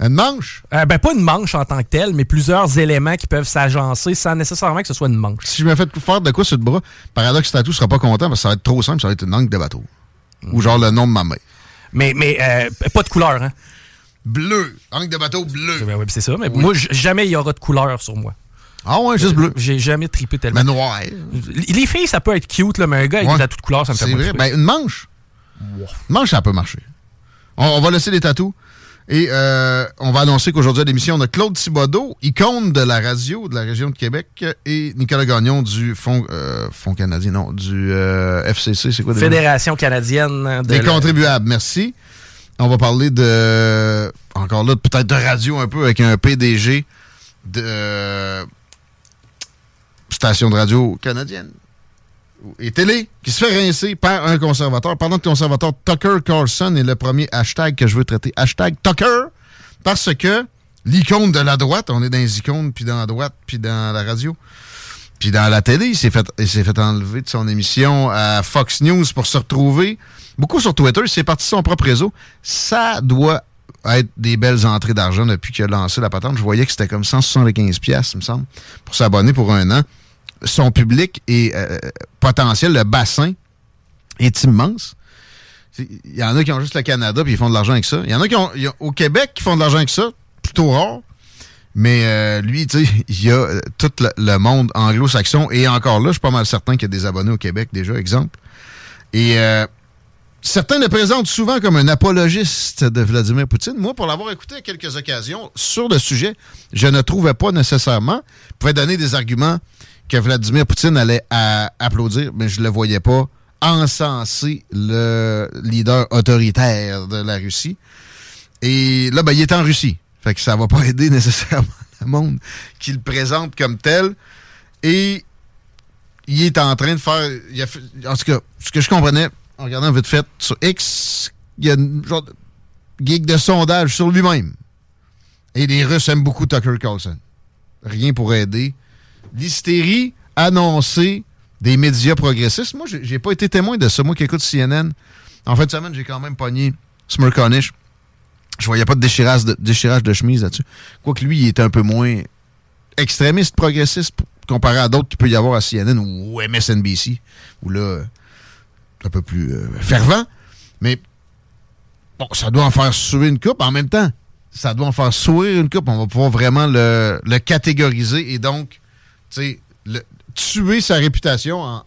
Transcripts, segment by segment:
Une manche? Euh, ben, pas une manche en tant que telle, mais plusieurs éléments qui peuvent s'agencer sans nécessairement que ce soit une manche. Si je me fais faire de quoi sur le bras, Paradox Tattoo sera pas content parce que ça va être trop simple, ça va être une langue de bateau. Ou genre le nom de ma mère. Mais, mais euh, pas de couleur, hein? Bleu. Langue de bateau bleu. Ben c'est ça. Mais moi, jamais il y aura de couleur sur moi. Ah ouais, juste bleu. J'ai jamais tripé tellement. Mais noir. Les filles, ça peut être cute, là, mais un gars avec Ouais. des tatous de couleur, ça me fait C'est vrai. Ben, une manche. Une manche, ça peut marcher. On, on va laisser les tatous. Et euh, on va annoncer qu'aujourd'hui à l'émission, on a Claude Thibodeau, icône de la radio de la région de Québec, et Nicolas Gagnon du Fonds, euh, Fonds canadien, non, du euh, FCC, c'est quoi déjà? Fédération canadienne de Des la- contribuables, merci. On va parler de, encore là, peut-être de radio un peu avec un PDG de euh, station de radio canadienne et télé qui se fait rincer par un conservateur. Que le conservateur Tucker Carlson est le premier hashtag que je veux traiter. Hashtag Tucker, parce que l'icône de la droite, on est dans les icônes, puis dans la droite, puis dans la radio, puis dans la télé, il s'est fait, il s'est fait enlever de son émission à Fox News pour se retrouver. Beaucoup sur Twitter, il s'est parti de son propre réseau. Ça doit être des belles entrées d'argent depuis qu'il a lancé la patente. Je voyais que c'était comme 175 pièces, il me semble, pour s'abonner pour un an. Son public est euh, potentiel, le bassin est immense. Il y en a qui ont juste le Canada puis ils font de l'argent avec ça. Il y en a qui ont, au Québec qui font de l'argent avec ça, plutôt rare. Mais euh, lui, tu sais, il y a euh, tout le, le monde anglo-saxon. Et encore là, je suis pas mal certain qu'il y a des abonnés au Québec déjà, exemple. Et euh, certains le présentent souvent comme un apologiste de Vladimir Poutine. Moi, pour l'avoir écouté à quelques occasions sur le sujet, je ne trouvais pas nécessairement. Il pouvait donner des arguments que Vladimir Poutine allait applaudir, mais je ne le voyais pas encenser le leader autoritaire de la Russie. Et là, ben, il est en Russie. Fait que ça va pas aider nécessairement le monde qui le présente comme tel. Et il est en train de faire. en tout cas, ce que je comprenais en regardant vite fait sur X, il y a une genre geek de sondage sur lui-même. Et les Russes aiment beaucoup Tucker Carlson. Rien pour aider. L'hystérie annoncée des médias progressistes. Moi, j'ai pas été témoin de ça. Moi qui écoute CNN, en fin de semaine, j'ai quand même pogné Smirconish. Je voyais pas de déchirage de, déchirage de chemise là-dessus. Quoique lui, il était un peu moins extrémiste, progressiste, comparé à d'autres qu'il peut y avoir à CNN ou MSNBC, où là, un peu plus euh, fervent. Mais bon, ça doit en faire sourire une coupe. En même temps, ça doit en faire sourire une coupe. On va pouvoir vraiment le, le catégoriser et donc, le- tuer sa réputation en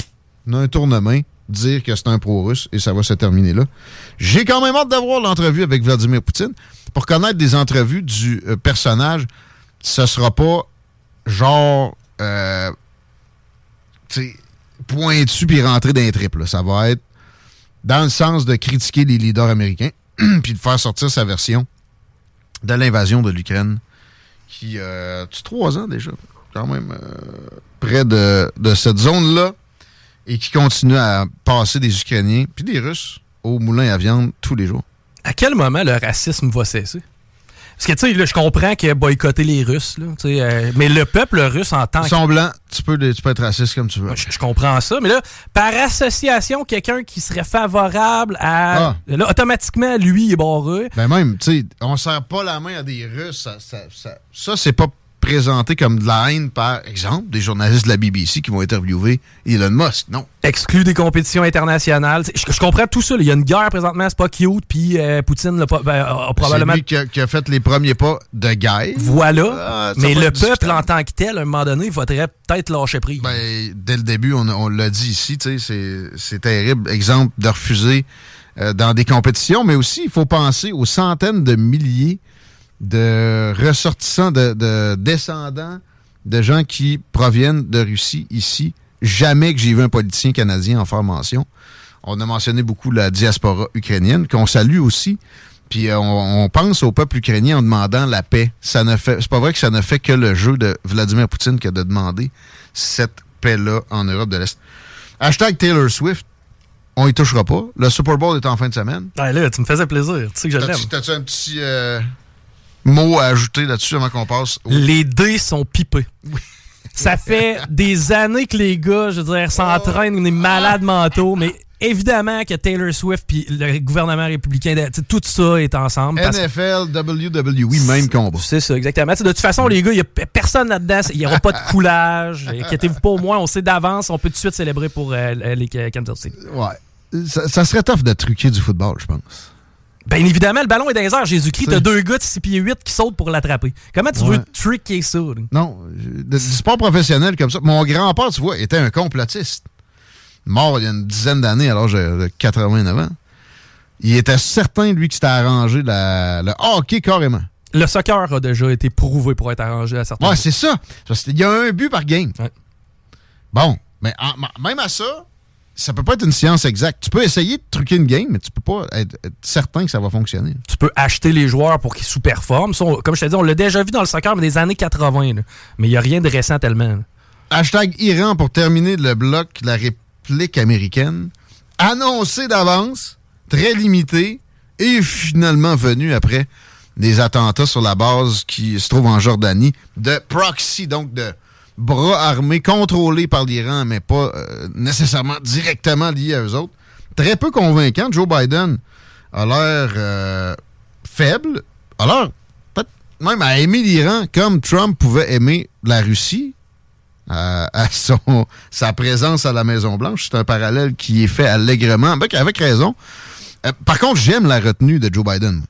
un tournement, dire que c'est un pro-russe et ça va se terminer là. J'ai quand même hâte d'avoir l'entrevue avec Vladimir Poutine. Pour connaître des entrevues du euh, personnage, ce sera pas genre euh, pointu puis rentrer dans les tripes. Ça va être dans le sens de critiquer les leaders américains puis de faire sortir sa version de l'invasion de l'Ukraine qui euh, trois ans déjà, quand même euh, près de, de cette zone-là et qui continue à passer des Ukrainiens puis des Russes au moulin à viande tous les jours. À quel moment le racisme va cesser? Parce que, tu sais, je comprends qu'il a boycotté les Russes, là, tu sais, euh, mais le peuple russe en tant Ils que... sont blancs, tu peux, tu peux être raciste comme tu veux. Je, comprends ça, mais là, par association, quelqu'un qui serait favorable à... Ah. Là, automatiquement, lui, il est barré. Ben même, tu sais, on serre pas la main à des Russes. Ça, ça, ça, ça, c'est pas présenté comme de la haine, par exemple, des journalistes de la BBC qui vont interviewer Elon Musk. Non. Exclu des compétitions internationales. Je, je comprends tout ça. Il y a une guerre présentement, c'est pas cute, puis euh, Poutine l'a ben, a C'est probablement. lui qui a, qui a fait les premiers pas de guerre. Voilà. Ah, Mais le peuple en tant que tel, à un moment donné, il faudrait peut-être lâcher prise. Ben, dès le début, on, on l'a dit ici, c'est- c'est terrible. Exemple de refuser euh, dans des compétitions, mais aussi, il faut penser aux centaines de milliers de ressortissants, de, de descendants de gens qui proviennent de Russie ici. Jamais que j'ai vu un politicien canadien en faire mention. On a mentionné beaucoup la diaspora ukrainienne, qu'on salue aussi. Puis euh, on, on pense au peuple ukrainien en demandant la paix. Ça ne fait, c'est pas vrai que ça ne fait que le jeu de Vladimir Poutine que de demander cette paix-là en Europe de l'Est. Hashtag Taylor Swift, on y touchera pas. Le Super Bowl est en fin de semaine. Ah, là, tu me faisais plaisir. Tu sais que je l'aime. T'as-tu un petit euh, mot à ajouter là-dessus avant qu'on passe au... Les dés sont pipés. Ça fait des années que les gars, je veux dire, s'entraînent, on est malades mentaux, mais évidemment que Taylor Swift puis le gouvernement républicain, tout ça est ensemble. NFL, WWE, même combat. C'est ça, exactement. De toute façon, les gars, il n'y a personne là-dedans. Il n'y aura pas de coulage. Inquiétez-vous pas, au moins, on sait d'avance. On peut tout de suite célébrer pour euh, les Kansas City. Ouais. Ça, ça serait tough de truquer du football, je pense. Bien évidemment, le ballon est dans les airs. Jésus-Christ, t'as deux gars de 6 pieds 8 qui sautent pour l'attraper. Comment tu Ouais. veux tricker ça? là? Non, du sport professionnel comme ça. Mon grand-père, tu vois, était un complotiste. Mort il y a une dizaine d'années, alors j'ai 89 ans. Il était certain, lui, que c'était arrangé la- le hockey carrément. Le soccer a déjà été prouvé pour être arrangé à certains Ouais, c'est ça. Qu'il y a un but par game. Ouais. Bon, mais en- même à ça, ça peut pas être une science exacte. Tu peux essayer de truquer une game, mais tu peux pas être, être certain que ça va fonctionner. Tu peux acheter les joueurs pour qu'ils sous-performent. Comme je te dis, on l'a déjà vu dans le soccer, mais des années 80. là. Mais il n'y a rien de récent tellement. là. Hashtag Iran pour terminer le bloc, la réplique américaine. Annoncé d'avance, très limité, et finalement venu après des attentats sur la base qui se trouve en Jordanie, de proxy, donc de bras armés contrôlés par l'Iran, mais pas euh, nécessairement directement liés à eux autres. Très peu convaincant. Joe Biden a l'air euh, faible, a l'air peut-être même à aimer l'Iran comme Trump pouvait aimer la Russie à, à sa présence à la Maison-Blanche. C'est un parallèle qui est fait allègrement, avec, avec raison. Euh, par contre, j'aime la retenue de Joe Biden.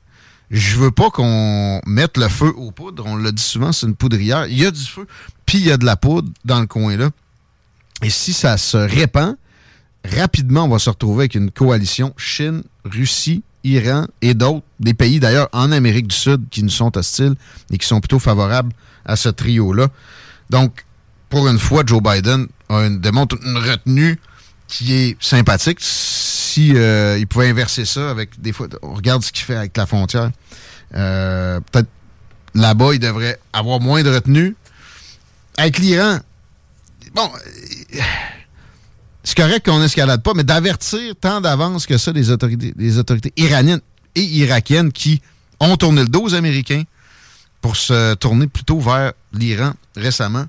Je veux pas qu'on mette le feu aux poudres. On l'a dit souvent, c'est une poudrière. Il y a du feu, puis il y a de la poudre dans le coin là. Et si ça se répand, rapidement, on va se retrouver avec une coalition Chine, Russie, Iran et d'autres, des pays d'ailleurs en Amérique du Sud qui nous sont hostiles et qui sont plutôt favorables à ce trio-là. Donc, pour une fois, Joe Biden a une- démontre une retenue qui est sympathique. Si euh, il pouvait inverser ça avec des fois, on regarde ce qu'il fait avec la frontière. Euh, Peut-être là-bas, il devrait avoir moins de retenue. Avec l'Iran, bon, c'est correct qu'on n'escalade pas, mais d'avertir tant d'avance que ça les autorités, autorités iraniennes et irakiennes qui ont tourné le dos aux Américains pour se tourner plutôt vers l'Iran récemment.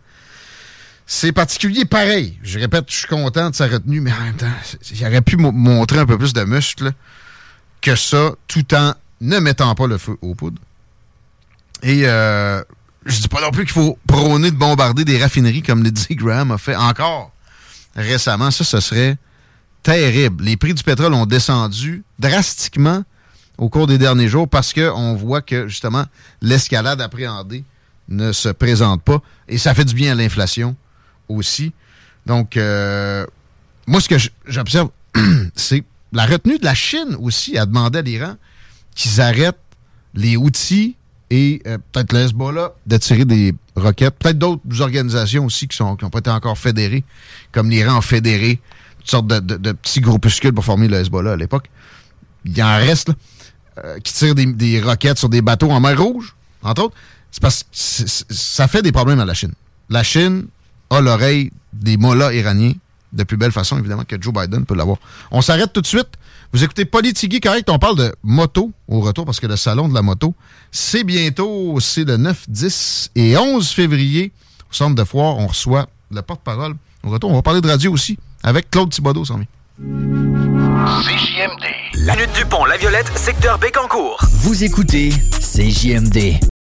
C'est particulier, pareil. Je répète, je suis content de sa retenue, mais en même temps, il aurait pu mo- montrer un peu plus de muscles que ça, tout en ne mettant pas le feu aux poudres. Et euh, je dis pas non plus qu'il faut prôner de bombarder des raffineries comme Lindsey Graham a fait encore récemment. Ça, ce serait terrible. Les prix du pétrole ont descendu drastiquement au cours des derniers jours parce qu'on voit que, justement, l'escalade appréhendée ne se présente pas. Et ça fait du bien à l'inflation aussi. Donc, euh, moi, ce que j'observe, c'est la retenue de la Chine aussi a demandé à l'Iran qu'ils arrêtent les outils et euh, peut-être le Hezbollah de tirer des roquettes. Peut-être d'autres organisations aussi qui n'ont qui pas été encore fédérées, comme l'Iran fédéré toutes sortes de, de- petits groupuscules pour former le Hezbollah à l'époque. Il y en reste, euh, qui tirent des, des roquettes sur des bateaux en mer Rouge, entre autres. C'est parce que ça fait des problèmes à la Chine. La Chine a l'oreille des mollahs iraniens de plus belle façon, évidemment, que Joe Biden peut l'avoir. On s'arrête tout de suite. Vous écoutez Politigui, correct, on parle de moto au retour, parce que le salon de la moto, c'est bientôt, c'est le 9, 10 et 11 février, au centre de foire. On reçoit le porte-parole. Au retour, on va parler de radio aussi, avec Claude Thibodeau, s'en vient. La Minute Dupont, La Violette, secteur Bécancourt. Vous écoutez CJMD.